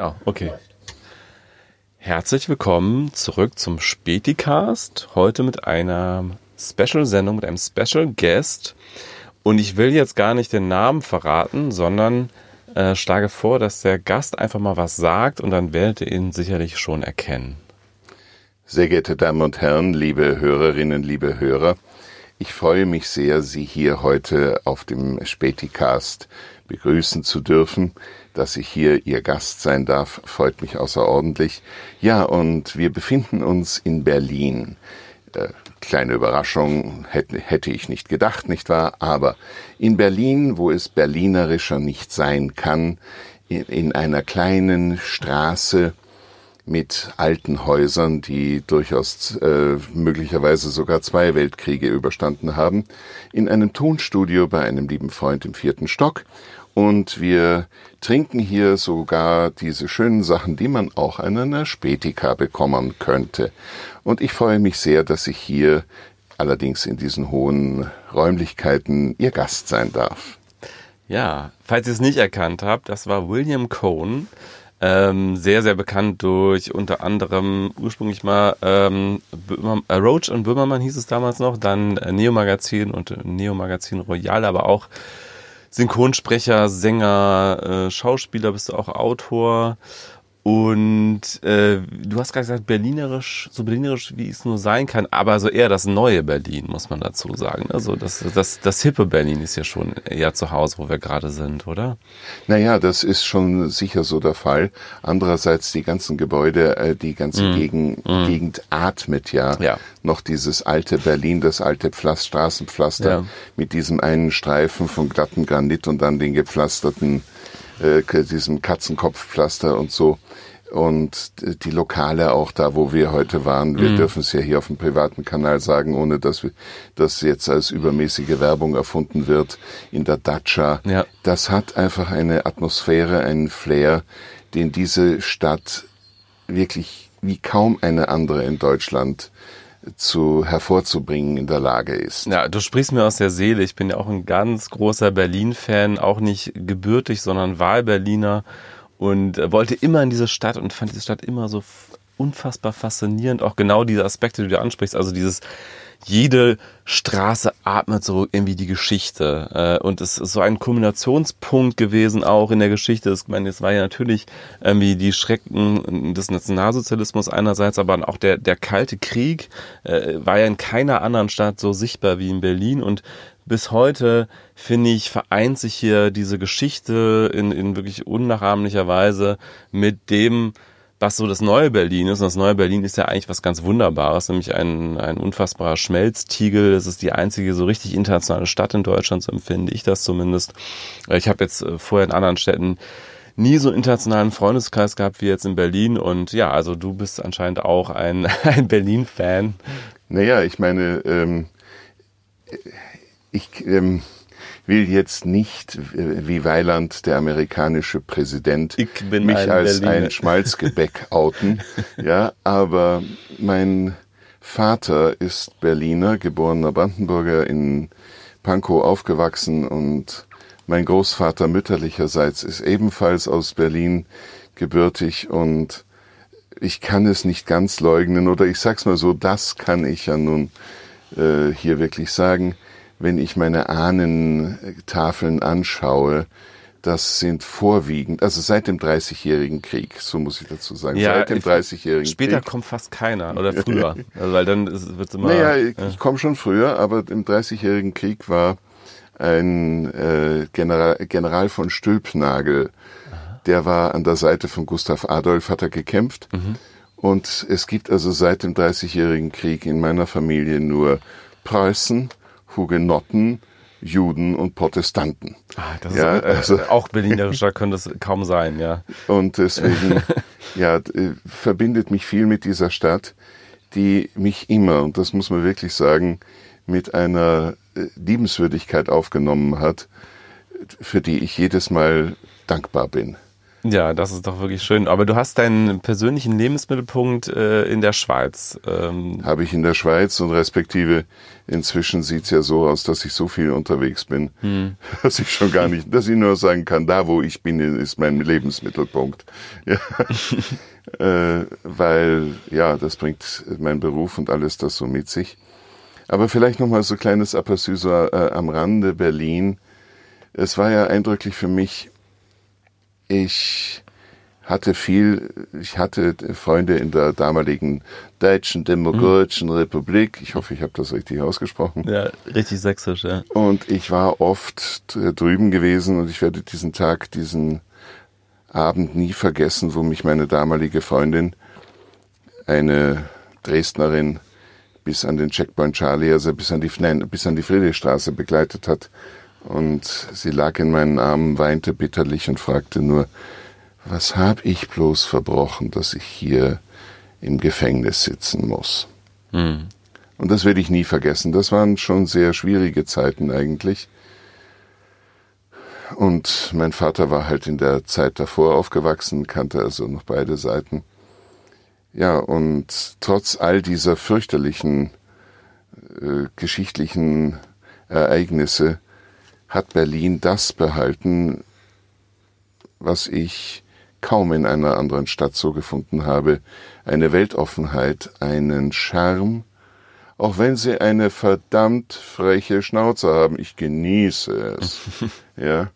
Ah, okay. Herzlich willkommen zurück zum Späticast. Heute mit einer Special-Sendung, mit einem Special Guest. Und ich will jetzt gar nicht den Namen verraten, sondern äh, schlage vor, dass der Gast einfach mal was sagt und dann werdet ihr ihn sicherlich schon erkennen. Sehr geehrte Damen und Herren, liebe Hörerinnen, liebe Hörer, ich freue mich sehr, Sie hier heute auf dem Späticast begrüßen zu dürfen. Dass ich hier Ihr Gast sein darf, freut mich außerordentlich. Ja, und wir befinden uns in Berlin. Äh, kleine Überraschung, hätte, hätte ich nicht gedacht, nicht wahr? Aber in Berlin, wo es berlinerischer nicht sein kann, in, in einer kleinen Straße, mit alten Häusern, die durchaus äh, möglicherweise sogar zwei Weltkriege überstanden haben, in einem Tonstudio bei einem lieben Freund im vierten Stock. Und wir trinken hier sogar diese schönen Sachen, die man auch in einer Spätika bekommen könnte. Und ich freue mich sehr, dass ich hier allerdings in diesen hohen Räumlichkeiten Ihr Gast sein darf. Ja, falls ihr es nicht erkannt habt, das war William Cohn. Ähm, sehr, sehr bekannt durch unter anderem ursprünglich mal ähm, äh, Roach und Böhmermann hieß es damals noch, dann äh, Neo Magazin und Neo Magazin Royal, aber auch Synchronsprecher, Sänger, äh, Schauspieler, bist du auch Autor und äh, du hast gerade gesagt, berlinerisch, so berlinerisch, wie es nur sein kann, aber so eher das neue Berlin, muss man dazu sagen. Also das, das, das hippe Berlin ist ja schon eher zu Hause, wo wir gerade sind, oder? Naja, das ist schon sicher so der Fall. Andererseits die ganzen Gebäude, äh, die ganze mm. Gegend, mm. Gegend atmet ja, ja noch dieses alte Berlin, das alte Pflaster, Straßenpflaster ja. mit diesem einen Streifen von glatten Granit und dann den gepflasterten äh, diesem Katzenkopfpflaster und so. Und die Lokale auch da, wo wir heute waren, wir mhm. dürfen es ja hier auf dem privaten Kanal sagen, ohne dass wir, das jetzt als übermäßige Werbung erfunden wird, in der Dacia. Ja. Das hat einfach eine Atmosphäre, einen Flair, den diese Stadt wirklich wie kaum eine andere in Deutschland zu hervorzubringen in der Lage ist. Ja, du sprichst mir aus der Seele. Ich bin ja auch ein ganz großer Berlin-Fan, auch nicht gebürtig, sondern Wahlberliner und wollte immer in diese Stadt und fand diese Stadt immer so unfassbar faszinierend. Auch genau diese Aspekte, die du ansprichst, also dieses jede Straße atmet so irgendwie die Geschichte. Äh, und es ist so ein Kombinationspunkt gewesen auch in der Geschichte. Ich meine, es war ja natürlich irgendwie die Schrecken des Nationalsozialismus einerseits, aber auch der, der Kalte Krieg äh, war ja in keiner anderen Stadt so sichtbar wie in Berlin. Und bis heute, finde ich, vereint sich hier diese Geschichte in, in wirklich unnachahmlicher Weise mit dem, was so das neue Berlin ist. Und das neue Berlin ist ja eigentlich was ganz Wunderbares, nämlich ein, ein unfassbarer Schmelztiegel. Es ist die einzige so richtig internationale Stadt in Deutschland, so empfinde ich das zumindest. Ich habe jetzt äh, vorher in anderen Städten nie so internationalen Freundeskreis gehabt wie jetzt in Berlin. Und ja, also du bist anscheinend auch ein, ein Berlin-Fan. Naja, ich meine, ähm, ich, ähm, will jetzt nicht, äh, wie Weiland, der amerikanische Präsident, mich ein als Berliner. ein Schmalzgebäck outen. ja, aber mein Vater ist Berliner, geborener Brandenburger in Pankow aufgewachsen und mein Großvater mütterlicherseits ist ebenfalls aus Berlin gebürtig und ich kann es nicht ganz leugnen oder ich sag's mal so, das kann ich ja nun äh, hier wirklich sagen wenn ich meine Ahnentafeln anschaue, das sind vorwiegend, also seit dem Dreißigjährigen Krieg, so muss ich dazu sagen, ja, seit dem Dreißigjährigen Krieg. Später kommt fast keiner oder früher, also weil dann wird es immer. Naja, ich, ja. ich komme schon früher, aber im Dreißigjährigen Krieg war ein äh, General, General von Stülpnagel, Aha. der war an der Seite von Gustav Adolf, hat er gekämpft. Mhm. Und es gibt also seit dem Dreißigjährigen Krieg in meiner Familie nur Preußen, Hugenotten, Juden und Protestanten. Ah, das ja, ist also, auch berlinerischer könnte es kaum sein, ja. Und deswegen, ja, äh, verbindet mich viel mit dieser Stadt, die mich immer, und das muss man wirklich sagen, mit einer äh, Liebenswürdigkeit aufgenommen hat, für die ich jedes Mal dankbar bin. Ja, das ist doch wirklich schön. Aber du hast deinen persönlichen Lebensmittelpunkt äh, in der Schweiz. Ähm Habe ich in der Schweiz und respektive inzwischen sieht's ja so aus, dass ich so viel unterwegs bin, hm. dass ich schon gar nicht, dass ich nur sagen kann, da wo ich bin, ist mein Lebensmittelpunkt. Ja. äh, weil ja, das bringt mein Beruf und alles das so mit sich. Aber vielleicht nochmal so kleines Aperçu äh, am Rande Berlin. Es war ja eindrücklich für mich, ich hatte viel, ich hatte Freunde in der damaligen Deutschen Demokratischen mhm. Republik. Ich hoffe, ich habe das richtig ausgesprochen. Ja, richtig sächsisch, ja. Und ich war oft drüben gewesen und ich werde diesen Tag, diesen Abend nie vergessen, wo mich meine damalige Freundin, eine Dresdnerin, bis an den Checkpoint Charlie, also bis an die, nein, bis an die Friedrichstraße begleitet hat. Und sie lag in meinen Armen, weinte bitterlich und fragte nur, was hab ich bloß verbrochen, dass ich hier im Gefängnis sitzen muss? Hm. Und das werde ich nie vergessen. Das waren schon sehr schwierige Zeiten eigentlich. Und mein Vater war halt in der Zeit davor aufgewachsen, kannte also noch beide Seiten. Ja, und trotz all dieser fürchterlichen äh, geschichtlichen Ereignisse hat Berlin das behalten, was ich kaum in einer anderen Stadt so gefunden habe, eine Weltoffenheit, einen Charme, auch wenn sie eine verdammt freche Schnauze haben. Ich genieße es. ja.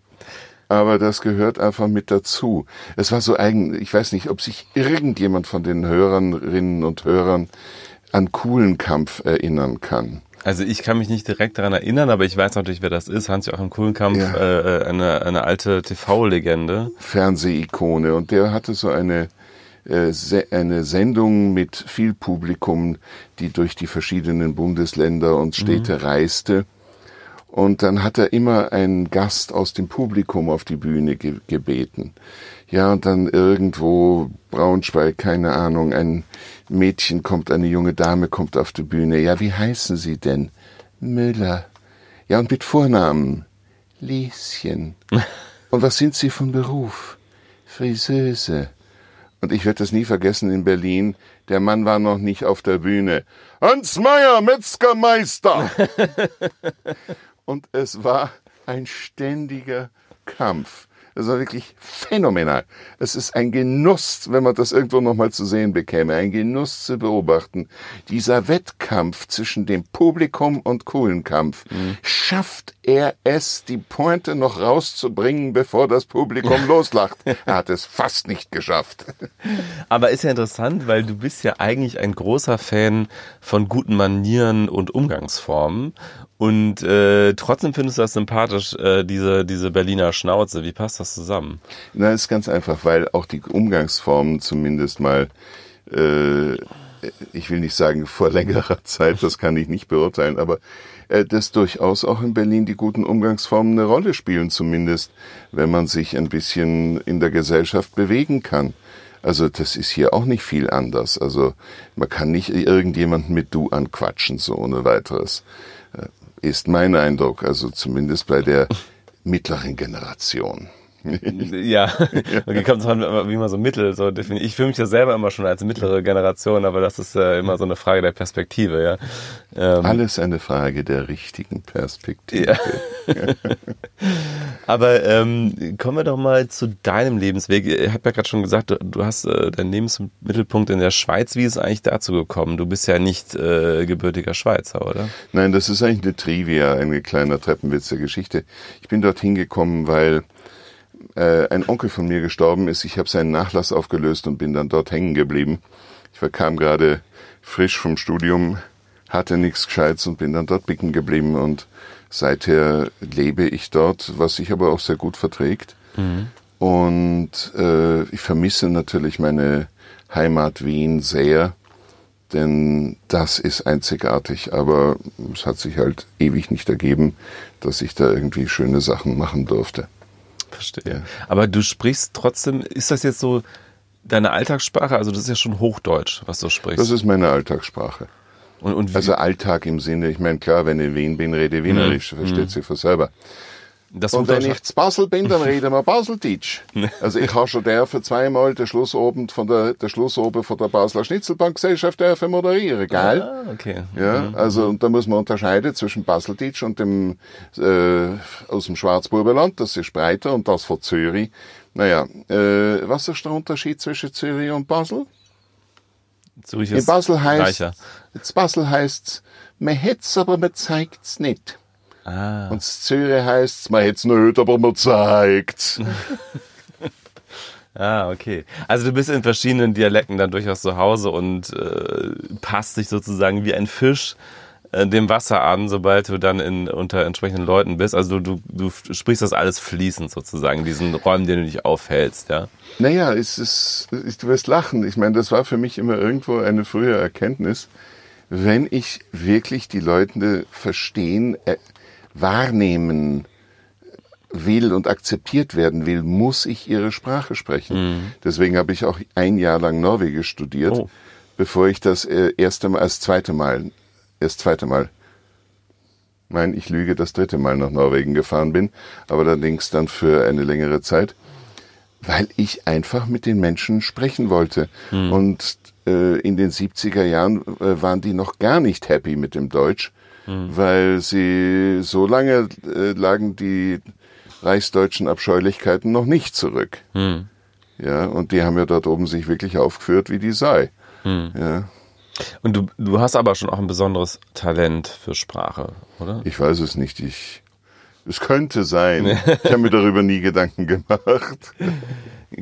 Aber das gehört einfach mit dazu. Es war so eigen, ich weiß nicht, ob sich irgendjemand von den Hörerinnen und Hörern an coolen Kampf erinnern kann. Also ich kann mich nicht direkt daran erinnern, aber ich weiß natürlich, wer das ist. Hans-Joachim Kuhlenkampf, ja. äh, eine, eine alte TV-Legende. Fernsehikone. Und der hatte so eine, äh, eine Sendung mit viel Publikum, die durch die verschiedenen Bundesländer und Städte mhm. reiste. Und dann hat er immer einen Gast aus dem Publikum auf die Bühne ge gebeten. Ja, und dann irgendwo Braunschweig, keine Ahnung, ein Mädchen kommt, eine junge Dame kommt auf die Bühne. Ja, wie heißen Sie denn? Müller. Ja, und mit Vornamen? Lieschen. Und was sind Sie von Beruf? Friseuse. Und ich werde das nie vergessen in Berlin. Der Mann war noch nicht auf der Bühne. Hans Meyer, Metzgermeister! und es war ein ständiger Kampf. Das war wirklich phänomenal. Es ist ein Genuss, wenn man das irgendwo nochmal zu sehen bekäme, ein Genuss zu beobachten. Dieser Wettkampf zwischen dem Publikum und Kuhlenkampf. Mhm. Schafft er es, die Pointe noch rauszubringen, bevor das Publikum loslacht? Er hat es fast nicht geschafft. Aber ist ja interessant, weil du bist ja eigentlich ein großer Fan von guten Manieren und Umgangsformen. Und äh, trotzdem findest du das sympathisch, äh, diese, diese Berliner Schnauze. Wie passt das zusammen? Na, ist ganz einfach, weil auch die Umgangsformen zumindest mal, äh, ich will nicht sagen vor längerer Zeit, das kann ich nicht beurteilen, aber äh, dass durchaus auch in Berlin die guten Umgangsformen eine Rolle spielen, zumindest wenn man sich ein bisschen in der Gesellschaft bewegen kann. Also das ist hier auch nicht viel anders. Also man kann nicht irgendjemanden mit du anquatschen, so ohne weiteres ist mein Eindruck, also zumindest bei der mittleren Generation. ja, okay, kommt dran, wie man so mittel so definiert. Ich fühle mich ja selber immer schon als mittlere Generation, aber das ist äh, immer so eine Frage der Perspektive, ja. Ähm, Alles eine Frage der richtigen Perspektive. Ja. aber ähm, kommen wir doch mal zu deinem Lebensweg. Ich habe ja gerade schon gesagt, du, du hast äh, deinen Lebensmittelpunkt in der Schweiz. Wie ist es eigentlich dazu gekommen? Du bist ja nicht äh, gebürtiger Schweizer, oder? Nein, das ist eigentlich eine Trivia, eine kleine Treppenwitz der Geschichte. Ich bin dorthin gekommen, weil äh, ein Onkel von mir gestorben ist. Ich habe seinen Nachlass aufgelöst und bin dann dort hängen geblieben. Ich kam gerade frisch vom Studium, hatte nichts Gescheites und bin dann dort bicken geblieben und seither lebe ich dort, was sich aber auch sehr gut verträgt. Mhm. Und äh, ich vermisse natürlich meine Heimat Wien sehr, denn das ist einzigartig, aber es hat sich halt ewig nicht ergeben, dass ich da irgendwie schöne Sachen machen durfte. Verstehe. Aber du sprichst trotzdem, ist das jetzt so deine Alltagssprache? Also das ist ja schon Hochdeutsch, was du sprichst. Das ist meine Alltagssprache. Und, und also Alltag im Sinne, ich meine, klar, wenn ich in Wien bin, rede ich Wienerisch, mhm. versteht mhm. sich von selber. Das und wenn ich zu Basel bin, dann reden wir Baseldeutsch. Also ich habe schon dürfen zweimal den Schlussabend von der, der Schlussabend von der Basler Schnitzelbankgesellschaft dürfen moderieren, geil? Ah, okay. Ja, also und da muss man unterscheiden zwischen Baseldeutsch und dem äh, aus dem Schwarzburberland, das ist breiter, und das von Zürich. Naja, äh, was ist der Unterschied zwischen Zürich und Basel? Zürich In ist Basel heißt, in Basel heißt, man hätt's, aber man zeigt's nicht. Ah. Und Zürich heißt's, man hätt's nicht, aber man zeigt's. Ah, okay. Also du bist in verschiedenen Dialekten dann durchaus zu Hause und äh, passt dich sozusagen wie ein Fisch äh, dem Wasser an, sobald du dann in, unter entsprechenden Leuten bist. Also du, du, du sprichst das alles fließend sozusagen, in diesen Räumen, in denen du dich aufhältst, ja. Naja, es ist, ich- du wirst lachen. Ich meine, das war für mich immer irgendwo eine frühe Erkenntnis. Wenn ich wirklich die Leute verstehen, äh, wahrnehmen will und akzeptiert werden will, muss ich ihre Sprache sprechen. Deswegen habe ich auch ein Jahr lang Norwegisch studiert, Oh. bevor ich das äh, erste Mal, das zweite Mal, das zweite Mal, nein, ich lüge, das dritte Mal nach Norwegen gefahren bin, aber allerdings dann für eine längere Zeit weil ich einfach mit den Menschen sprechen wollte. Und äh, in den 70er Jahren äh, waren die noch gar nicht happy mit dem Deutsch, weil sie so lange äh, lagen die reichsdeutschen Abscheulichkeiten noch nicht zurück. Ja, und die haben ja dort oben sich wirklich aufgeführt, wie die sei. Ja, Und du, du hast aber schon auch ein besonderes Talent für Sprache, oder? ich weiß es nicht. Ich, es könnte sein. Ich habe mir darüber nie Gedanken gemacht.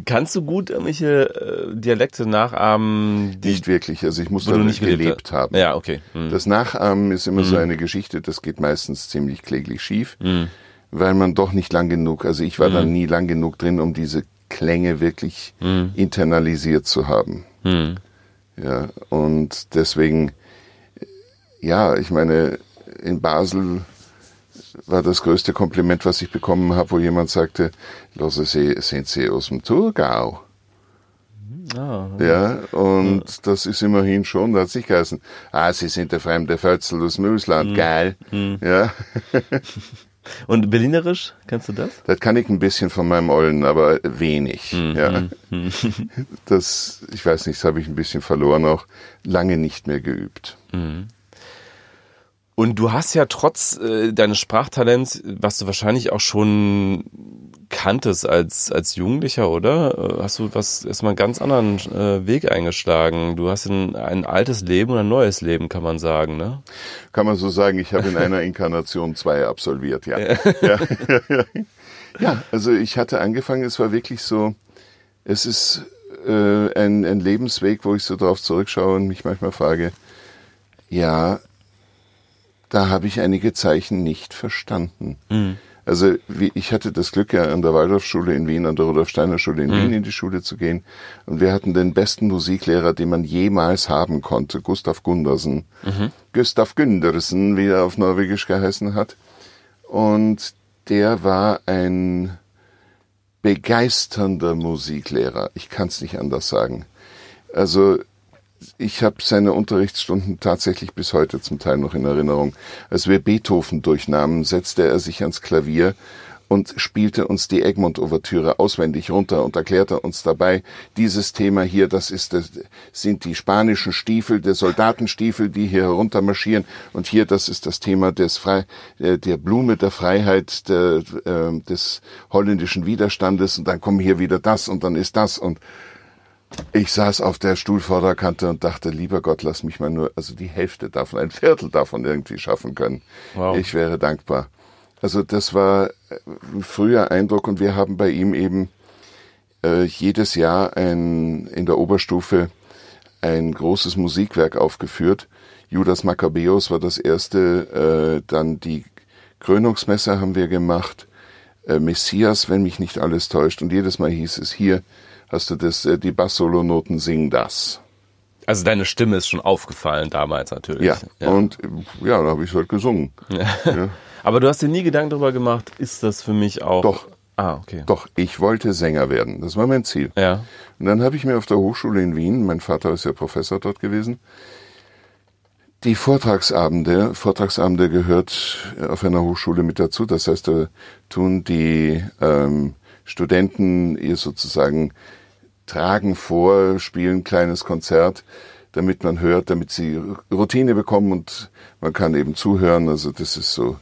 Kannst du gut irgendwelche äh, Dialekte nachahmen, die Nicht wirklich. Also ich muss da nicht gelebt, hast? haben. Ja, okay. Hm. Das Nachahmen ist immer so eine Geschichte, das geht meistens ziemlich kläglich schief, Mhm. weil man doch nicht lang genug, also ich war da nie lang genug drin, um diese Klänge wirklich Mhm. internalisiert zu haben. Ja, und deswegen, ja, ich meine, in Basel war das größte Kompliment, was ich bekommen habe, wo jemand sagte, Losse, Sie, sind Sie aus dem Thurgau? Ah, Ja, und das ist immerhin schon, da hat sich geheißen, ah, Sie sind der fremde Fötzel aus dem Ausland, geil. Ja, Und Berlinerisch, kennst du das? das kann ich ein bisschen von meinem Ollen, aber wenig. Ja. Das, ich weiß nicht, das habe ich ein bisschen verloren auch, lange nicht mehr geübt. Und du hast ja trotz äh, deines Sprachtalents, was du wahrscheinlich auch schon kanntest als, als Jugendlicher, oder? Äh, Hast du was erstmal einen ganz anderen äh, Weg eingeschlagen. Du hast ein, ein altes Leben und ein neues Leben, kann man sagen, ne? Kann man so sagen, ich habe in einer Inkarnation zwei absolviert, ja. Ja, ja, ja. ja also ich hatte angefangen, es war wirklich so, es ist äh, ein, ein Lebensweg, wo ich so drauf zurückschaue und mich manchmal frage, ja, da habe ich einige Zeichen nicht verstanden. Also wie, ich hatte das Glück, ja an der Waldorfschule in Wien, an der Rudolf Steiner Schule in Wien in die Schule zu gehen. Und wir hatten den besten Musiklehrer, den man jemals haben konnte, Gustav Gundersen. Gustav Gundersen, wie er auf Norwegisch geheißen hat. Und der war ein begeisternder Musiklehrer. Ich kann es nicht anders sagen. Also ich habe seine Unterrichtsstunden tatsächlich bis heute zum Teil noch in Erinnerung. Als wir Beethoven durchnahmen, setzte er sich ans Klavier und spielte uns die Egmont-Ouvertüre auswendig runter und erklärte uns dabei, dieses Thema hier, das ist das, sind die spanischen Stiefel, der Soldatenstiefel, die hier heruntermarschieren. Und hier, das ist das Thema des Frei, äh, der Blume der Freiheit, der, äh, des holländischen Widerstandes. Und dann kommen hier wieder das und dann ist das. Und ich saß auf der Stuhlvorderkante und dachte, lieber Gott, lass mich mal nur, also die Hälfte davon, ein Viertel davon irgendwie schaffen können. Wow. Ich wäre dankbar. Also das war ein früher Eindruck und wir haben bei ihm eben äh, jedes Jahr ein, in der Oberstufe ein großes Musikwerk aufgeführt. Judas Maccabeus war das erste, äh, dann die Krönungsmesse haben wir gemacht, äh, Messias, wenn mich nicht alles täuscht. Und jedes Mal hieß es hier, hast du das, äh, die Bass-Solonoten, sing das. Also deine Stimme ist schon aufgefallen damals natürlich. Ja, und äh, ja, da habe ich halt gesungen. Ja. Aber du hast dir nie Gedanken darüber gemacht, ist das für mich auch. Doch. Ah, okay. Doch, ich wollte Sänger werden. Das war mein Ziel. Ja. Und dann habe ich mir auf der Hochschule in Wien, mein Vater ist ja Professor dort gewesen, Die Vortragsabende, Vortragsabende gehört auf einer Hochschule mit dazu. Das heißt, da tun die ähm, Studenten ihr sozusagen tragen vor, spielen ein kleines Konzert, damit man hört, damit sie Routine bekommen und man kann eben zuhören. Also das ist so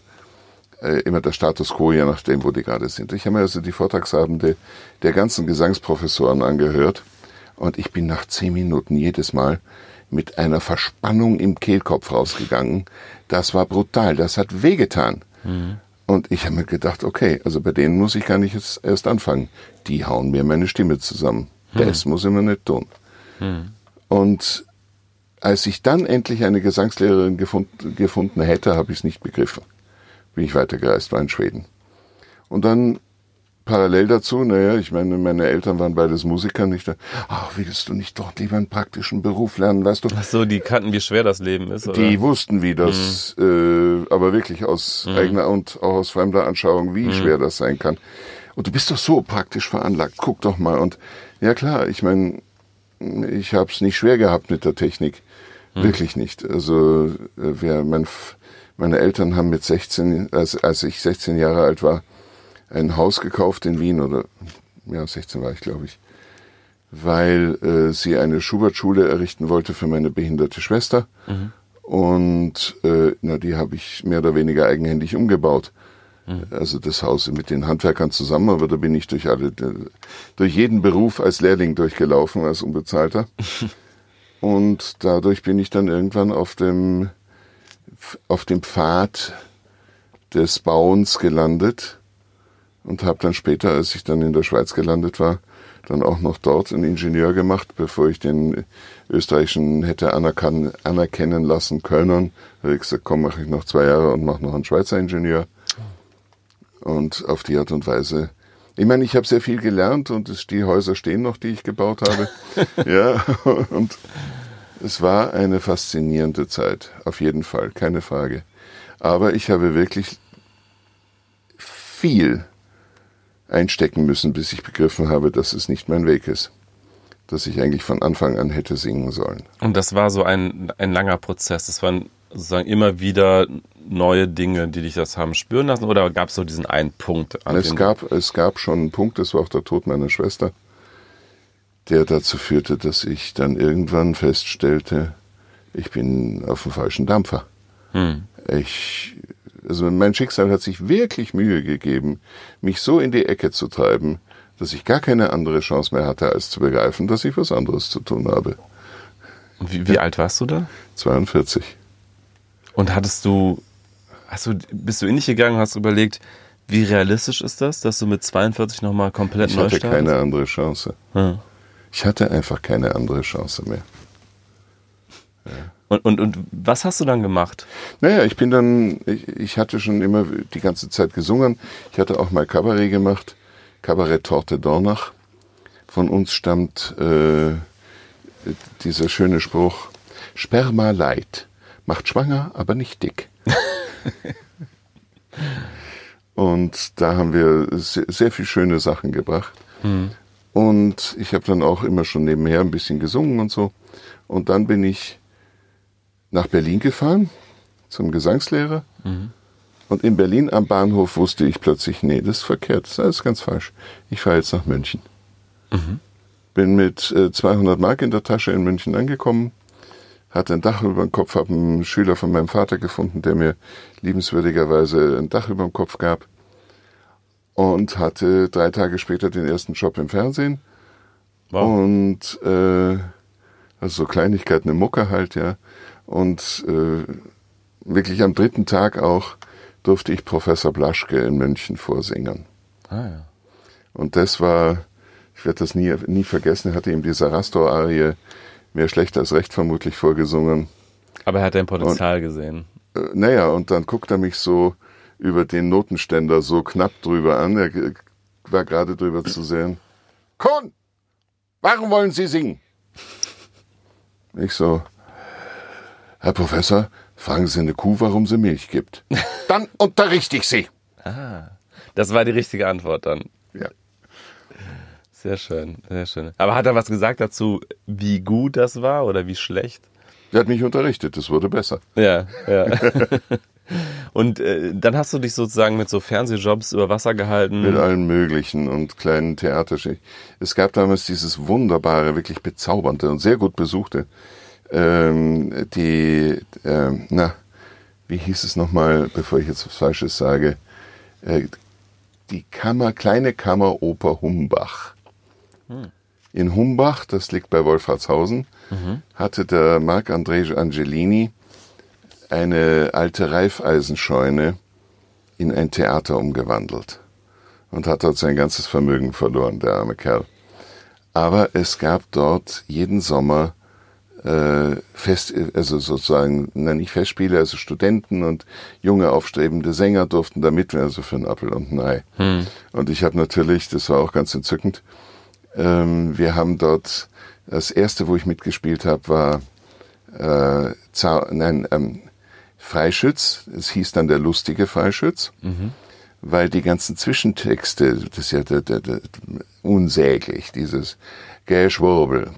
äh, immer der Status quo, je nachdem, wo die gerade sind. Ich habe mir also die Vortragsabende der ganzen Gesangsprofessoren angehört und ich bin nach zehn Minuten jedes Mal mit einer Verspannung im Kehlkopf rausgegangen. Das war brutal, das hat wehgetan. Mhm. Und ich habe mir gedacht, okay, also bei denen muss ich gar nicht erst anfangen. Die hauen mir meine Stimme zusammen. Mhm. Das muss ich mir nicht tun. Mhm. Und als ich dann endlich eine Gesangslehrerin gefunden, gefunden hätte, habe ich es nicht begriffen. Bin ich weitergereist, war in Schweden. Und dann parallel dazu, naja, ich meine, meine Eltern waren beides Musiker, nicht da, ach, willst du nicht doch lieber einen praktischen Beruf lernen, weißt du? Ach so, die kannten, wie schwer das Leben ist, oder? Die wussten, wie das, mhm. äh, aber wirklich aus mhm. eigener und auch aus fremder Anschauung, wie mhm. schwer das sein kann. Und du bist doch so praktisch veranlagt, guck doch mal. Und ja klar, ich meine, ich habe es nicht schwer gehabt mit der Technik. Mhm. Wirklich nicht. Also äh, wer, mein, meine Eltern haben mit 16, als, als ich 16 Jahre alt war, ein Haus gekauft in Wien oder ja 16 war ich glaube ich, weil äh, sie eine Schubert-Schule errichten wollte für meine behinderte Schwester mhm. und äh, na die habe ich mehr oder weniger eigenhändig umgebaut. Mhm. Also das Haus mit den Handwerkern zusammen, aber da bin ich durch alle durch jeden Beruf als Lehrling durchgelaufen als Unbezahlter. und dadurch bin ich dann irgendwann auf dem auf dem Pfad des Bauens gelandet und habe dann später, als ich dann in der Schweiz gelandet war, dann auch noch dort einen Ingenieur gemacht, bevor ich den österreichischen hätte anerkennen lassen können. Da habe ich gesagt, komm, mache ich noch zwei Jahre und mache noch einen Schweizer Ingenieur. Und auf die Art und Weise. Ich meine, ich habe sehr viel gelernt und es, die Häuser stehen noch, die ich gebaut habe. ja, und es war eine faszinierende Zeit, auf jeden Fall, keine Frage. Aber ich habe wirklich viel einstecken müssen, bis ich begriffen habe, dass es nicht mein Weg ist. Dass ich eigentlich von Anfang an hätte singen sollen. Und das war so ein, ein langer Prozess. Das waren sozusagen immer wieder neue Dinge, die dich das haben spüren lassen? Oder gab es so diesen einen Punkt? An es, gab, es gab schon einen Punkt, das war auch der Tod meiner Schwester, der dazu führte, dass ich dann irgendwann feststellte, ich bin auf dem falschen Dampfer. Hm. Ich also mein Schicksal hat sich wirklich Mühe gegeben, mich so in die Ecke zu treiben, dass ich gar keine andere Chance mehr hatte, als zu begreifen, dass ich was anderes zu tun habe. Wie, wie alt warst du da? 42. Und hattest du, hast du, bist du in dich gegangen, hast überlegt, wie realistisch ist das, dass du mit 42 nochmal komplett ich neu startest? Ich hatte keine andere Chance. Hm. Ich hatte einfach keine andere Chance mehr. Ja. Und, und, und was hast du dann gemacht? Naja, ich bin dann, ich, ich hatte schon immer die ganze Zeit gesungen. Ich hatte auch mal Kabarett gemacht, Kabarett Torte Dornach. Von uns stammt äh, dieser schöne Spruch, Sperma leid, macht schwanger, aber nicht dick. und da haben wir sehr, sehr viel schöne Sachen gebracht. Mhm. Und ich habe dann auch immer schon nebenher ein bisschen gesungen und so. Und dann bin ich nach Berlin gefahren zum Gesangslehrer. Mhm. Und in Berlin am Bahnhof wusste ich plötzlich, nee, das ist verkehrt, das ist alles ganz falsch. Ich fahre jetzt nach München. Mhm. Bin mit äh, 200 Mark in der Tasche in München angekommen, hatte ein Dach über dem Kopf, habe einen Schüler von meinem Vater gefunden, der mir liebenswürdigerweise ein Dach über dem Kopf gab und hatte drei Tage später den ersten Job im Fernsehen. Wow. Und äh, also so Kleinigkeiten im Mucke halt, ja. Und äh, wirklich am dritten Tag auch durfte ich Professor Blaschke in München vorsingen. Ah, ja. Und das war, ich werde das nie, nie vergessen, er hatte ihm die Sarastor-Arie mehr schlecht als recht vermutlich vorgesungen. Aber er hat ein Potenzial und, gesehen. Äh, naja, und dann guckt er mich so über den Notenständer so knapp drüber an. Er war gerade drüber zu sehen. Kohn, warum wollen Sie singen? Ich so, Herr Professor, fragen Sie eine Kuh, warum sie Milch gibt. Dann unterrichte ich Sie. Ah, das war die richtige Antwort dann. Sehr schön, sehr schön. Aber hat er was gesagt dazu, wie gut das war oder wie schlecht? Der hat mich unterrichtet, das wurde besser. Ja, ja. Und äh, dann hast du dich sozusagen mit so Fernsehjobs über Wasser gehalten. Mit allen möglichen und kleinen Theaterstücken. Es gab damals dieses wunderbare, wirklich bezaubernde und sehr gut besuchte, ähm, die, ähm, na, wie hieß es nochmal, bevor ich jetzt was Falsches sage, äh, die Kammer, kleine Kammeroper Humbach. Hm. In Humbach, das liegt bei Wolfratshausen, mhm. hatte der Marc-André Angelini eine alte Reifeisenscheune in ein Theater umgewandelt und hat dort sein ganzes Vermögen verloren, der arme Kerl. Aber es gab dort jeden Sommer äh, Fest, also sozusagen, na nicht Festspiele, also Studenten und junge aufstrebende Sänger durften da mitwirken, also für einen Apfel und ein Ei. Hm. Und ich habe natürlich, das war auch ganz entzückend, ähm, wir haben dort, das erste, wo ich mitgespielt habe, war äh, Zau nein, ähm, Freischütz, es hieß dann der lustige Freischütz, mhm. weil die ganzen Zwischentexte, das ist ja der, der, der, unsäglich, dieses Geschwurbel,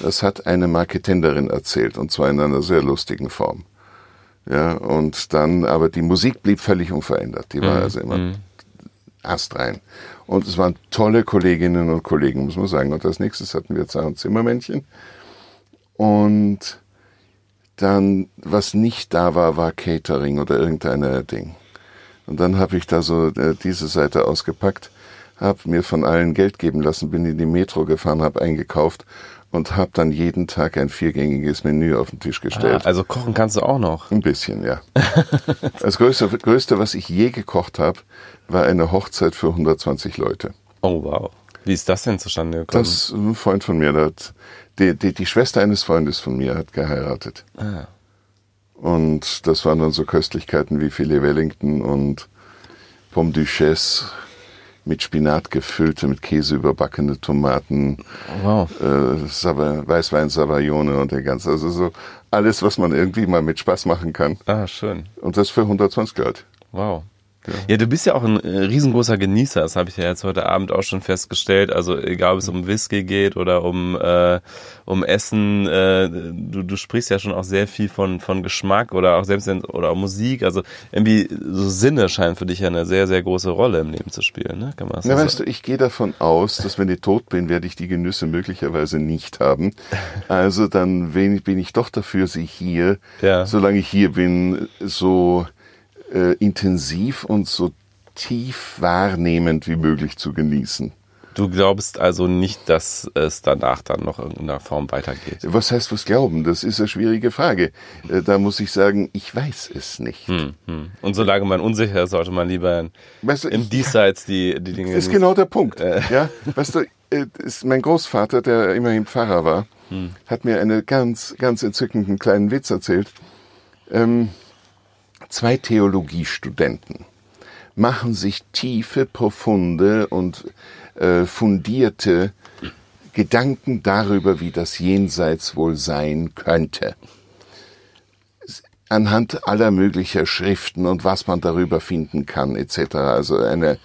das hat eine Marketenderin erzählt und zwar in einer sehr lustigen Form. Ja, und dann, aber die Musik blieb völlig unverändert. Die war mhm. also immer mhm. Astrein. Und es waren tolle Kolleginnen und Kollegen, muss man sagen. Und als nächstes hatten wir Zahn- und Zimmermännchen. Und dann, was nicht da war, war Catering oder irgendeine Ding. Und dann habe ich da so äh, diese Seite ausgepackt, habe mir von allen Geld geben lassen, bin in die Metro gefahren, habe eingekauft und habe dann jeden Tag ein viergängiges Menü auf den Tisch gestellt. Ah, also kochen kannst du auch noch? Ein bisschen, ja. das größte, größte, was ich je gekocht habe, war eine Hochzeit für 120 Leute. Oh wow. Wie ist das denn zustande gekommen? Das ist ein Freund von mir, der hat die, die, die Schwester eines Freundes von mir hat geheiratet. Ah. Und das waren dann so Köstlichkeiten wie Filet Wellington und Pomme Duchesse mit Spinat gefüllte, mit Käse überbackene Tomaten, wow. äh, Weißwein Savaglione und der ganze, also so alles, was man irgendwie mal mit Spaß machen kann. Ah, schön. Und das für 120 Geld. Wow. Ja. ja, du bist ja auch ein äh, riesengroßer Genießer, das habe ich ja jetzt heute Abend auch schon festgestellt. Also egal, ob es um Whisky geht oder um, äh, um Essen, äh, du, du sprichst ja schon auch sehr viel von, von Geschmack oder auch selbst oder auch Musik. Also irgendwie so Sinne scheinen für dich ja eine sehr, sehr große Rolle im Leben zu spielen. Ne? Kann man das ja, weißt du, ich gehe davon aus, dass wenn ich tot bin, werde ich die Genüsse möglicherweise nicht haben. Also dann bin ich doch dafür, sie hier, ja. solange ich hier bin, so äh, intensiv und so tief wahrnehmend wie möglich zu genießen. Du glaubst also nicht, dass es danach dann noch in irgendeiner Form weitergeht? Was heißt was glauben? Das ist eine schwierige Frage. Äh, da muss ich sagen, ich weiß es nicht. Hm, hm. Und solange man unsicher ist, sollte man lieber weißt du, im Diesseits die, die Dinge. Das ist genau der Punkt. Äh. Ja, weißt du, äh, ist mein Großvater, der immerhin Pfarrer war, hm. hat mir einen ganz, ganz entzückenden kleinen Witz erzählt. Ähm, Zwei Theologiestudenten machen sich tiefe, profunde und äh, fundierte Gedanken darüber, wie das Jenseits wohl sein könnte. Anhand aller möglicher Schriften und was man darüber finden kann, etc. Also eine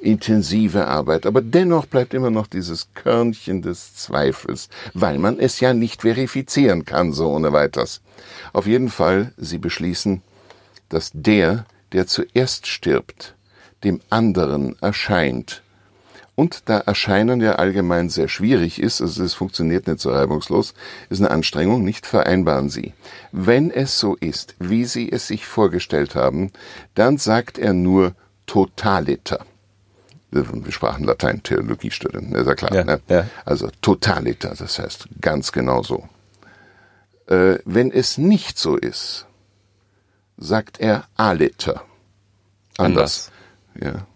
intensive Arbeit. Aber dennoch bleibt immer noch dieses Körnchen des Zweifels, weil man es ja nicht verifizieren kann, so ohne weiters. Auf jeden Fall, sie beschließen, dass der, der zuerst stirbt, dem anderen erscheint. Und da Erscheinen ja allgemein sehr schwierig ist, also es funktioniert nicht so reibungslos, ist eine Anstrengung, nicht vereinbaren Sie. Wenn es so ist, wie Sie es sich vorgestellt haben, dann sagt er nur totaliter. Wir sprachen Latein, Theologiestudenten, ist ja klar. Ja, ne? ja. Also totaliter, das heißt ganz genau so. Äh, wenn es nicht so ist, sagt er aliter. Anders. Anders. Ja.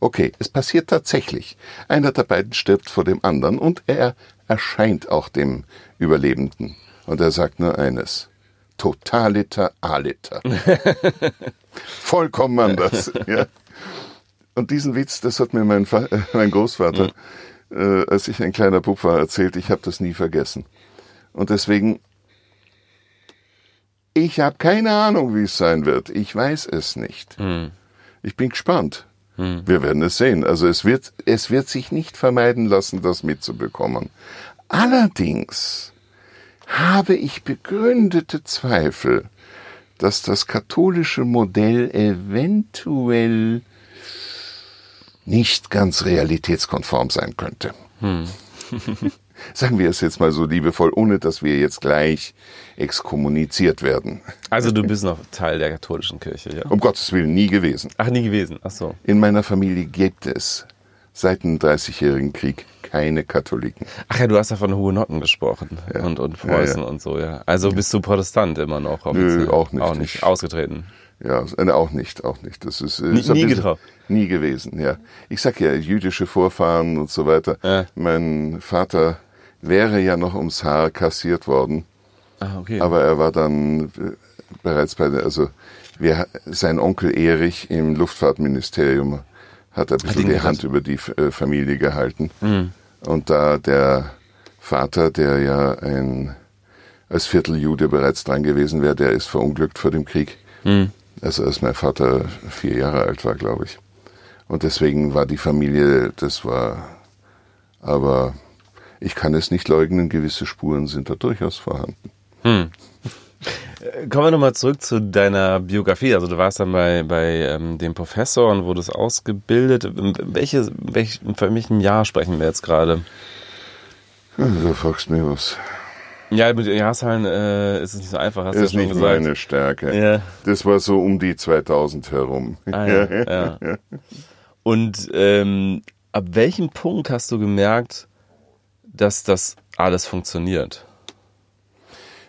Okay, es passiert tatsächlich. Einer der beiden stirbt vor dem anderen und er erscheint auch dem Überlebenden. Und er sagt nur eines. Totaliter aliter. Vollkommen anders. ja. Und diesen Witz, das hat mir mein, äh, mein Großvater, mhm. äh, als ich ein kleiner Bub war, erzählt. Ich habe das nie vergessen. Und deswegen ich habe keine Ahnung, wie es sein wird. Ich weiß es nicht. Hm. Ich bin gespannt. Hm. Wir werden es sehen. Also es wird, es wird sich nicht vermeiden lassen, das mitzubekommen. Allerdings habe ich begründete Zweifel, dass das katholische Modell eventuell nicht ganz realitätskonform sein könnte. Hm. Sagen wir es jetzt mal so liebevoll, ohne dass wir jetzt gleich exkommuniziert werden. Also du bist noch Teil der katholischen Kirche, ja? Um Gottes Willen, nie gewesen. Ach, nie gewesen, ach so. In meiner Familie gibt es seit dem Dreißigjährigen Krieg keine Katholiken. Ach ja, du hast ja von Hugenotten gesprochen Ja. und, und Preußen Ja, ja. und so, ja. Also bist du Protestant immer noch? Nö, auch nicht. Auch nicht, Ich- ausgetreten. Ja, äh, auch nicht, auch nicht. Das ist, Nie- ist nie getraut. Nie gewesen, ja. Ich sag ja, jüdische Vorfahren und so weiter. Mein Vater wäre ja noch ums Haar kassiert worden, Ah, okay. aber er war dann äh, bereits bei der, also wir, sein Onkel Erich im Luftfahrtministerium hat ein bisschen die. Hand über die äh, Familie gehalten. Mhm. Und da der Vater, der ja ein als Vierteljude bereits dran gewesen wäre, der ist verunglückt vor dem Krieg. Mhm. Also als mein Vater vier Jahre alt war, glaube ich. Und deswegen war die Familie, das war, aber ich kann es nicht leugnen, gewisse Spuren sind da durchaus vorhanden. Kommen wir nochmal zurück zu deiner Biografie. Also du warst dann bei, bei ähm, dem Professor und wurdest ausgebildet. In Welche, welch, in welchem Jahr sprechen wir jetzt gerade? Du fragst mir was. Ja, mit den Jahreszahlen äh, ist es nicht so einfach, hast du ja ist schon nicht gesagt. meine Stärke. Ja. Das war so um die 2000 herum. Ah, ja, ja. Und ähm, ab welchem Punkt hast du gemerkt, dass das alles funktioniert?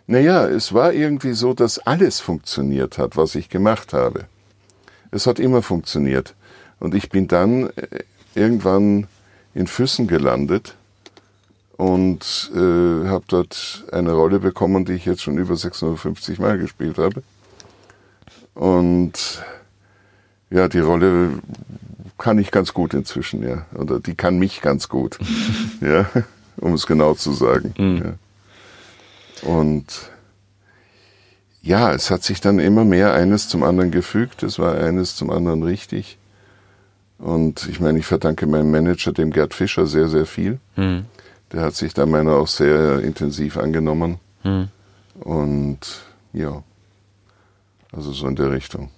Naja, es war irgendwie so, dass alles funktioniert hat, was ich gemacht habe. Es hat immer funktioniert. Und ich bin dann äh, irgendwann in Füssen gelandet und äh, habe dort eine Rolle bekommen, die ich jetzt schon über 650 Mal gespielt habe. Und ja, die Rolle kann ich ganz gut inzwischen, ja. Oder die kann mich ganz gut, ja, um es genau zu sagen. Ja. Und ja, es hat sich dann immer mehr eines zum anderen gefügt. Es war eines zum anderen richtig. Und ich meine, ich verdanke meinem Manager, dem Gerd Fischer, sehr, sehr viel. Hm. Der hat sich da meiner auch sehr intensiv angenommen. Hm. Und ja, also so in der Richtung.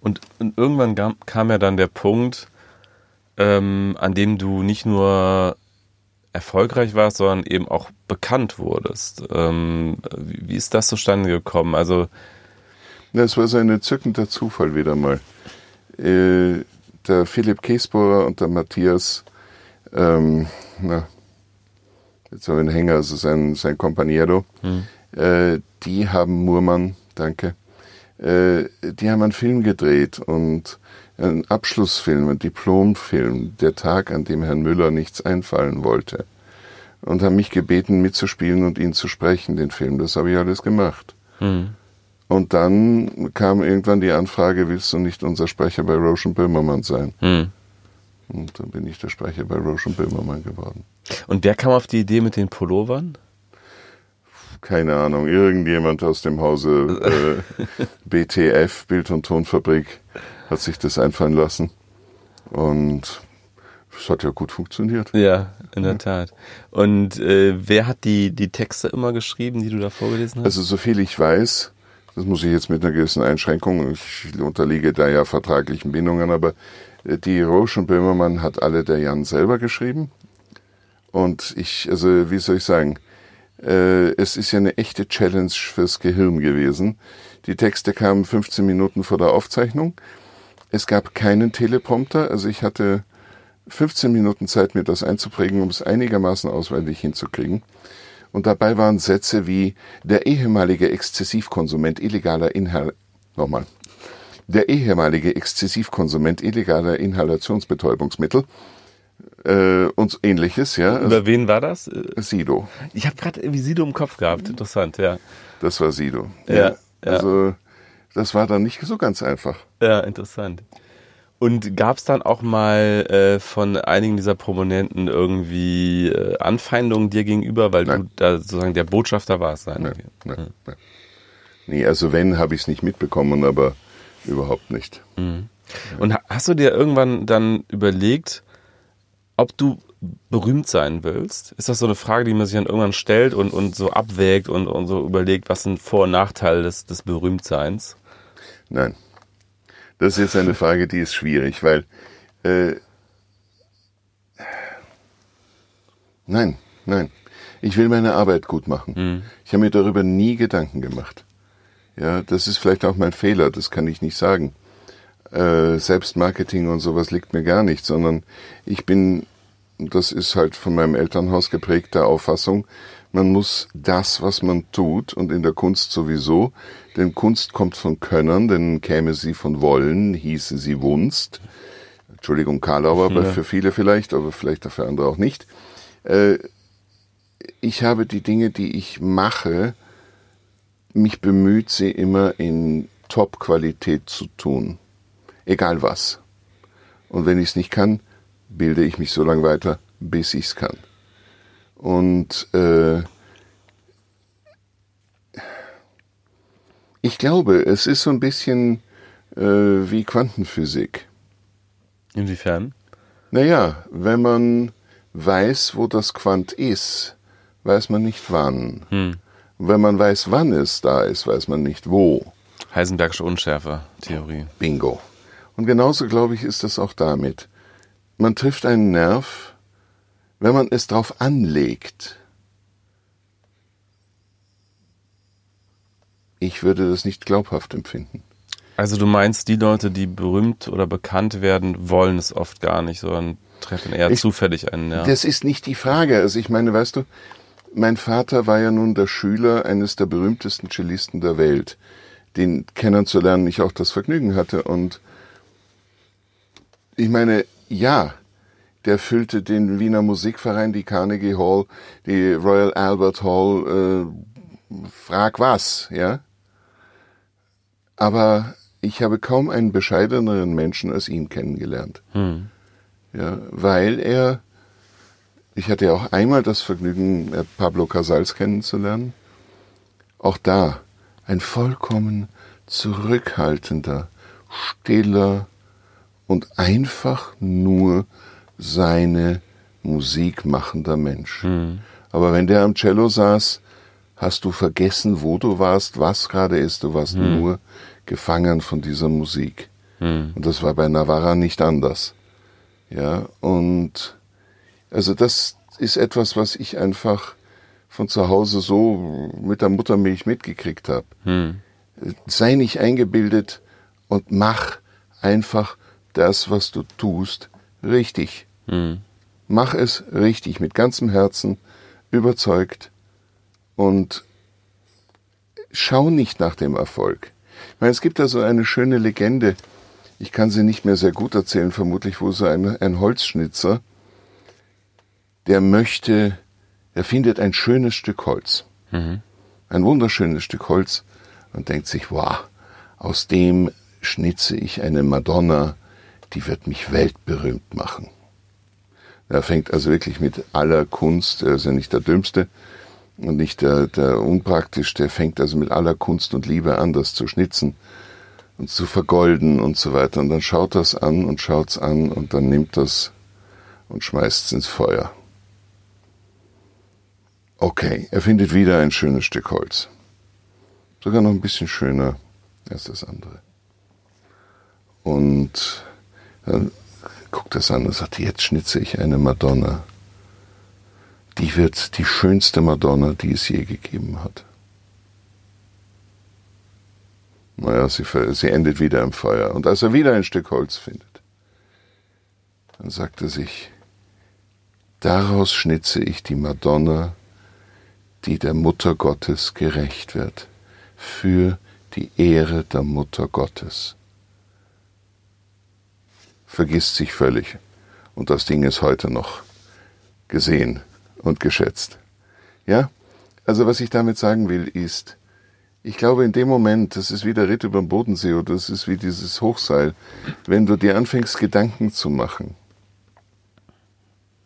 Und, und irgendwann kam, kam ja dann der Punkt, ähm, an dem du nicht nur erfolgreich warst, sondern eben auch bekannt wurdest. Ähm, wie, ist das zustande gekommen? Also, Ja, es war so ein entzückender Zufall wieder mal. Äh, der Philipp Käsbohrer und der Matthias, ähm, na, jetzt habe ich einen Hänger, also sein, sein Companiero, äh, die haben Murmann, danke, äh, die haben einen Film gedreht und einen Abschlussfilm, einen Diplomfilm, der Tag, an dem Herrn Müller nichts einfallen wollte. Und haben mich gebeten, mitzuspielen und ihn zu sprechen, den Film. Das habe ich alles gemacht. hm. Und dann kam irgendwann die Anfrage, willst du nicht unser Sprecher bei Roche und Böhmermann sein? Hm. Und dann bin ich der Sprecher bei Roche und Böhmermann geworden. Und wer kam auf die Idee mit den Pullovern? Keine Ahnung, irgendjemand aus dem Hause äh, BTF, Bild- und Tonfabrik, hat sich das einfallen lassen. Und es hat ja gut funktioniert. Ja, in der Tat. Und äh, wer hat die, die Texte immer geschrieben, die du da vorgelesen hast? Also soviel ich weiß, das muss ich jetzt mit einer gewissen Einschränkung, ich unterliege da ja vertraglichen Bindungen, aber äh, die Roche und Böhmermann hat alle der Jan selber geschrieben. Und ich, also wie soll ich sagen, äh, es ist ja eine echte Challenge fürs Gehirn gewesen. Die Texte kamen 15 Minuten vor der Aufzeichnung. Es gab keinen Teleprompter, also ich hatte 15 Minuten Zeit, mir das einzuprägen, um es einigermaßen auswendig hinzukriegen. Und dabei waren Sätze wie der ehemalige Exzessivkonsument illegaler Inhal nochmal. Der ehemalige Exzessivkonsument illegaler Inhalationsbetäubungsmittel äh, und ähnliches, ja. Über wen war das? Sido. Ich habe gerade irgendwie Sido im Kopf gehabt. Interessant, ja. Das war Sido. Ja, ja. Also das war dann nicht so ganz einfach. Ja, interessant. Und gab es dann auch mal äh, von einigen dieser Prominenten irgendwie äh, Anfeindungen dir gegenüber, weil Nein. du da sozusagen der Botschafter warst? Nein. Nein, nein, nein. Nee, also wenn, habe ich es nicht mitbekommen, aber überhaupt nicht. Und ha- hast du dir irgendwann dann überlegt, ob du berühmt sein willst? Ist das so eine Frage, die man sich dann irgendwann stellt und, und so abwägt und, und so überlegt, was sind Vor- und Nachteile des, des Berühmtseins? Nein. Das ist jetzt eine Frage, die ist schwierig, weil äh, nein, nein. Ich will meine Arbeit gut machen. Mhm. Ich habe mir darüber nie Gedanken gemacht. Ja, das ist vielleicht auch mein Fehler, das kann ich nicht sagen. Äh, Selbstmarketing und sowas liegt mir gar nicht, sondern ich bin, das ist halt von meinem Elternhaus geprägte Auffassung, man muss das, was man tut, und in der Kunst sowieso, denn Kunst kommt von Könnern, denn käme sie von Wollen, hieße sie Wunst. Entschuldigung, Karlauer, aber für viele vielleicht, aber vielleicht auch für andere auch nicht. Äh, ich habe die Dinge, die ich mache, mich bemüht, sie immer in Top-Qualität zu tun. Egal was. Und wenn ich es nicht kann, bilde ich mich so lange weiter, bis ich es kann. Und äh, ich glaube, es ist so ein bisschen äh, wie Quantenphysik. Inwiefern? Naja, wenn man weiß, wo das Quant ist, weiß man nicht wann. Hm. Wenn man weiß, wann es da ist, weiß man nicht wo. Heisenbergsche Unschärfe-Theorie. Bingo. Und genauso, glaube ich, ist das auch damit. Man trifft einen Nerv, wenn man es drauf anlegt. Ich würde das nicht glaubhaft empfinden. Also du meinst, die Leute, die berühmt oder bekannt werden, wollen es oft gar nicht, sondern treffen eher Ich- zufällig einen Nerv. Das ist nicht die Frage. Also ich meine, weißt du, mein Vater war ja nun der Schüler eines der berühmtesten Cellisten der Welt, den kennenzulernen ich auch das Vergnügen hatte. Und ich meine, ja, der füllte den Wiener Musikverein, die Carnegie Hall, die Royal Albert Hall, äh, frag was, ja. Aber ich habe kaum einen bescheideneren Menschen als ihn kennengelernt. Hm. Ja, weil er, ich hatte ja auch einmal das Vergnügen, äh, Pablo Casals kennenzulernen. Auch da ein vollkommen zurückhaltender, stiller und einfach nur seine Musik machender Mensch. Hm. Aber wenn der am Cello saß, hast du vergessen, wo du warst, was gerade ist. Du warst nur gefangen von dieser Musik. Hm. Und das war bei Navarra nicht anders. Ja, und also das ist etwas, was ich einfach von zu Hause so mit der Muttermilch mitgekriegt habe. Hm. Sei nicht eingebildet und mach einfach das, was du tust, richtig. Hm. Mach es richtig, mit ganzem Herzen, überzeugt und schau nicht nach dem Erfolg. Ich meine, es gibt da so eine schöne Legende, ich kann sie nicht mehr sehr gut erzählen, vermutlich, wo so ein, ein Holzschnitzer, der möchte, er findet ein schönes Stück Holz, Mhm. ein wunderschönes Stück Holz und denkt sich, wow, aus dem schnitze ich eine Madonna, die wird mich weltberühmt machen. Er fängt also wirklich mit aller Kunst, er ist ja nicht der Dümmste und nicht der, der unpraktisch, der fängt also mit aller Kunst und Liebe an, das zu schnitzen und zu vergolden und so weiter. Und dann schaut das an und schaut's an und dann nimmt das und schmeißt es ins Feuer. Okay, er findet wieder ein schönes Stück Holz. Sogar noch ein bisschen schöner als das andere. Und dann guckt das an und sagt, jetzt schnitze ich eine Madonna. Die wird die schönste Madonna, die es je gegeben hat. Naja, sie, sie endet wieder im Feuer. Und als er wieder ein Stück Holz findet, dann sagt er sich, daraus schnitze ich die Madonna, die der Mutter Gottes gerecht wird, für die Ehre der Mutter Gottes. Vergisst sich völlig. Und das Ding ist heute noch gesehen und geschätzt. Ja? Also was ich damit sagen will, ist, ich glaube in dem Moment, das ist wie der Ritt über den Bodensee oder das ist wie dieses Hochseil, wenn du dir anfängst, Gedanken zu machen,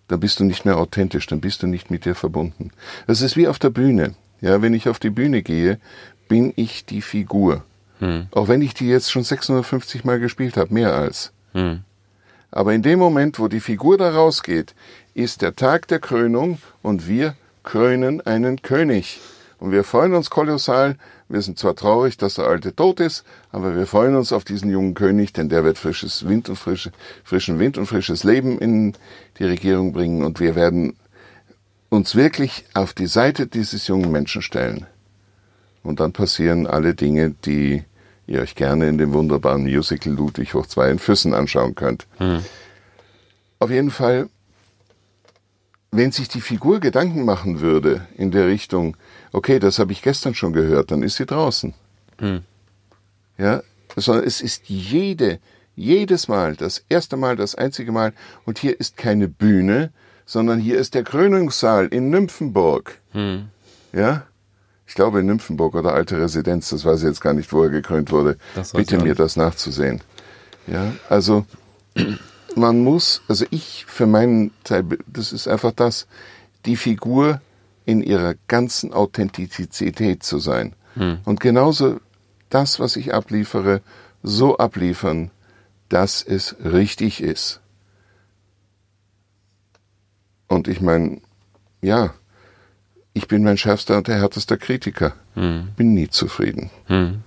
dann bist du nicht mehr authentisch, dann bist du nicht mit dir verbunden. Das ist wie auf der Bühne. Ja, wenn ich auf die Bühne gehe, bin ich die Figur. Hm. Auch wenn ich die jetzt schon 650 Mal gespielt habe, mehr als. Hm. Aber in dem Moment, wo die Figur da rausgeht, ist der Tag der Krönung und wir krönen einen König. Und wir freuen uns kolossal. Wir sind zwar traurig, dass der Alte tot ist, aber wir freuen uns auf diesen jungen König, denn der wird frisches Wind und frische, frischen Wind und frisches Leben in die Regierung bringen. Und wir werden uns wirklich auf die Seite dieses jungen Menschen stellen. Und dann passieren alle Dinge, die ihr euch gerne in dem wunderbaren Musical Ludwig hoch zwei in Füssen anschauen könnt. Hm. Auf jeden Fall, wenn sich die Figur Gedanken machen würde in der Richtung, okay, das habe ich gestern schon gehört, dann ist sie draußen. Hm. Ja, sondern es ist jede, jedes Mal, das erste Mal, das einzige Mal, und hier ist keine Bühne, sondern hier ist der Krönungssaal in Nymphenburg. Hm. Ja, ich glaube in Nymphenburg oder alte Residenz, das weiß ich jetzt gar nicht, wo er gekrönt wurde. Bitte mir das nachzusehen. Ja, also man muss, also ich für meinen Teil, das ist einfach das, die Figur in ihrer ganzen Authentizität zu sein. Hm. Und genauso das, was ich abliefere, so abliefern, dass es richtig ist. Und ich meine, ja, ich bin mein schärfster und der härtester Kritiker. Hm. Bin nie zufrieden. Hm.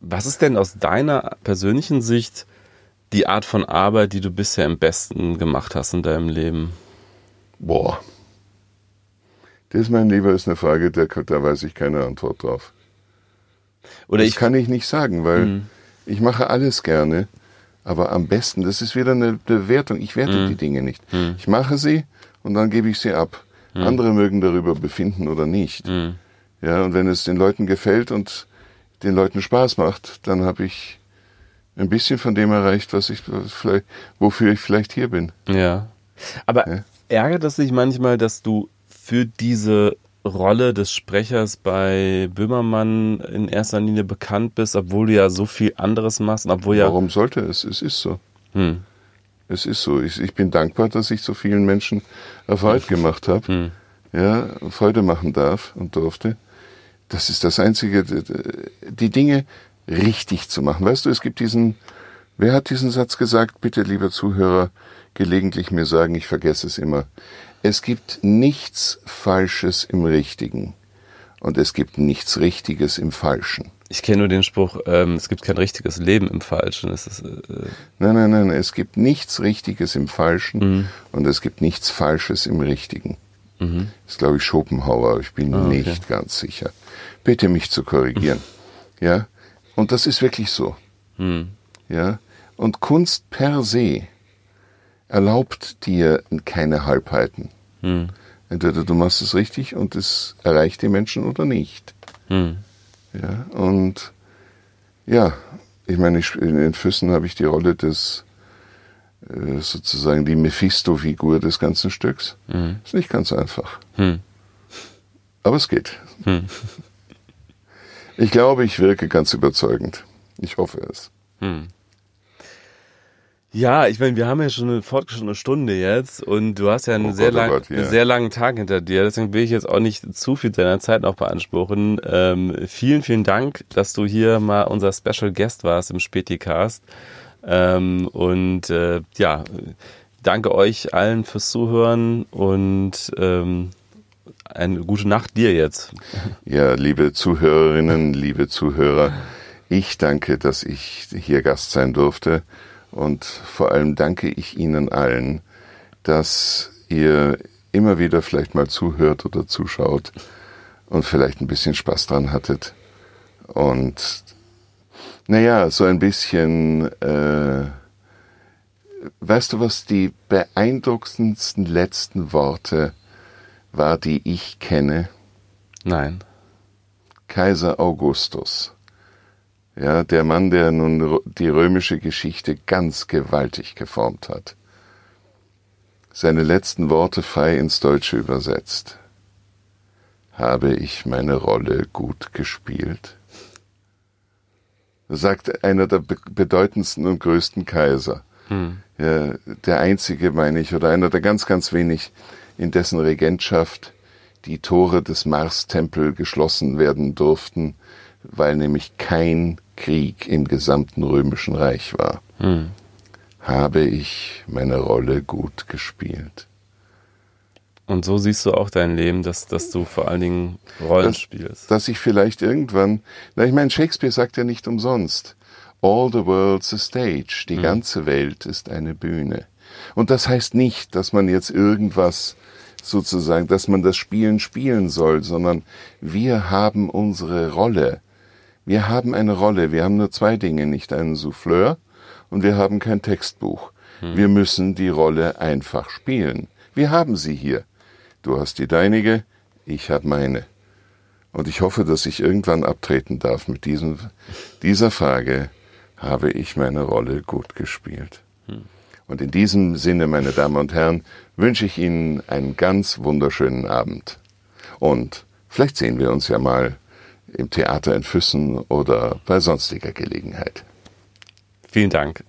Was ist denn aus deiner persönlichen Sicht die Art von Arbeit, die du bisher am besten gemacht hast in deinem Leben? Boah. Das, mein Lieber, ist eine Frage, da, da weiß ich keine Antwort drauf. Oder das ich, kann ich nicht sagen, weil hm. ich mache alles gerne, aber am besten, das ist wieder eine Bewertung. Ich werte hm. die Dinge nicht. Hm. Ich mache sie und dann gebe ich sie ab. Mhm. Andere mögen darüber befinden oder nicht. Mhm. Ja, und wenn es den Leuten gefällt und den Leuten Spaß macht, dann habe ich ein bisschen von dem erreicht, was ich vielleicht, wofür ich vielleicht hier bin. Ja. Aber ja. ärgert es sich manchmal, dass du für diese Rolle des Sprechers bei Böhmermann in erster Linie bekannt bist, obwohl du ja so viel anderes machst, obwohl ja. Warum sollte es? Es ist so. Hm. Es ist so. Ich, ich bin dankbar, dass ich so vielen Menschen Erfolg gemacht habe. Hm. Ja, Freude machen darf und durfte. Das ist das Einzige, die Dinge richtig zu machen. Weißt du, es gibt diesen, wer hat diesen Satz gesagt? Bitte, lieber Zuhörer, gelegentlich mir sagen, ich vergesse es immer. Es gibt nichts Falsches im Richtigen und es gibt nichts Richtiges im Falschen. Ich kenne nur den Spruch, ähm, es gibt kein richtiges Leben im Falschen. Es ist, äh, nein, nein, nein, es gibt nichts Richtiges im Falschen mhm. und es gibt nichts Falsches im Richtigen. Mhm. Das ist, glaube ich, Schopenhauer, ich bin ah, okay. nicht ganz sicher. Bitte mich zu korrigieren. Mhm. Ja, und das ist wirklich so. Mhm. Ja, und Kunst per se erlaubt dir keine Halbheiten. Mhm. Entweder du machst es richtig und es erreicht die Menschen oder nicht. Ja, und ja, ich meine, ich, in den Füssen habe ich die Rolle des äh, sozusagen die Mephisto-Figur des ganzen Stücks. Mhm. Ist nicht ganz einfach. Mhm. Aber es geht. Mhm. Ich glaube, ich wirke ganz überzeugend. Ich hoffe es. Mhm. Ja, ich meine, wir haben ja schon eine fortgeschrittene Stunde jetzt und du hast ja einen, oh sehr, Gott, oh lang, oh Gott, ja. sehr langen Tag hinter dir. Deswegen will ich jetzt auch nicht zu viel deiner Zeit noch beanspruchen. Ähm, vielen, vielen Dank, dass du hier mal unser Special Guest warst im Späticast. Ähm, und äh, ja, danke euch allen fürs Zuhören und ähm, eine gute Nacht dir jetzt. Ja, liebe Zuhörerinnen, liebe Zuhörer, ich danke, dass ich hier Gast sein durfte. Und vor allem danke ich Ihnen allen, dass ihr immer wieder vielleicht mal zuhört oder zuschaut und vielleicht ein bisschen Spaß dran hattet. Und naja, so ein bisschen, äh, weißt du, was die beeindruckendsten letzten Worte war, die ich kenne? Nein. Kaiser Augustus. Ja, der Mann, der nun die römische Geschichte ganz gewaltig geformt hat. Seine letzten Worte frei ins Deutsche übersetzt. Habe ich meine Rolle gut gespielt? sagt einer der bedeutendsten und größten Kaiser. Hm. Ja, der einzige, meine ich, oder einer der ganz, ganz wenig, in dessen Regentschaft die Tore des Mars-Tempel geschlossen werden durften, weil nämlich kein Krieg im gesamten römischen Reich war. Hm. habe ich meine Rolle gut gespielt. Und so siehst du auch dein Leben, dass, dass du vor allen Dingen Rollen dass, spielst. Dass ich vielleicht irgendwann, na ich meine, Shakespeare sagt ja nicht umsonst, all the world's a stage, die mhm. ganze Welt ist eine Bühne. Und das heißt nicht, dass man jetzt irgendwas sozusagen, dass man das Spielen spielen soll, sondern wir haben unsere Rolle. Wir haben eine Rolle. Wir haben nur zwei Dinge, nicht einen Souffleur und wir haben kein Textbuch. Hm. Wir müssen die Rolle einfach spielen. Wir haben sie hier. Du hast die deinige, ich habe meine. Und ich hoffe, dass ich irgendwann abtreten darf mit diesem, dieser Frage, habe ich meine Rolle gut gespielt? Hm. Und in diesem Sinne, meine Damen und Herren, wünsche ich Ihnen einen ganz wunderschönen Abend. Und vielleicht sehen wir uns ja mal im Theater in Füssen oder bei sonstiger Gelegenheit. Vielen Dank.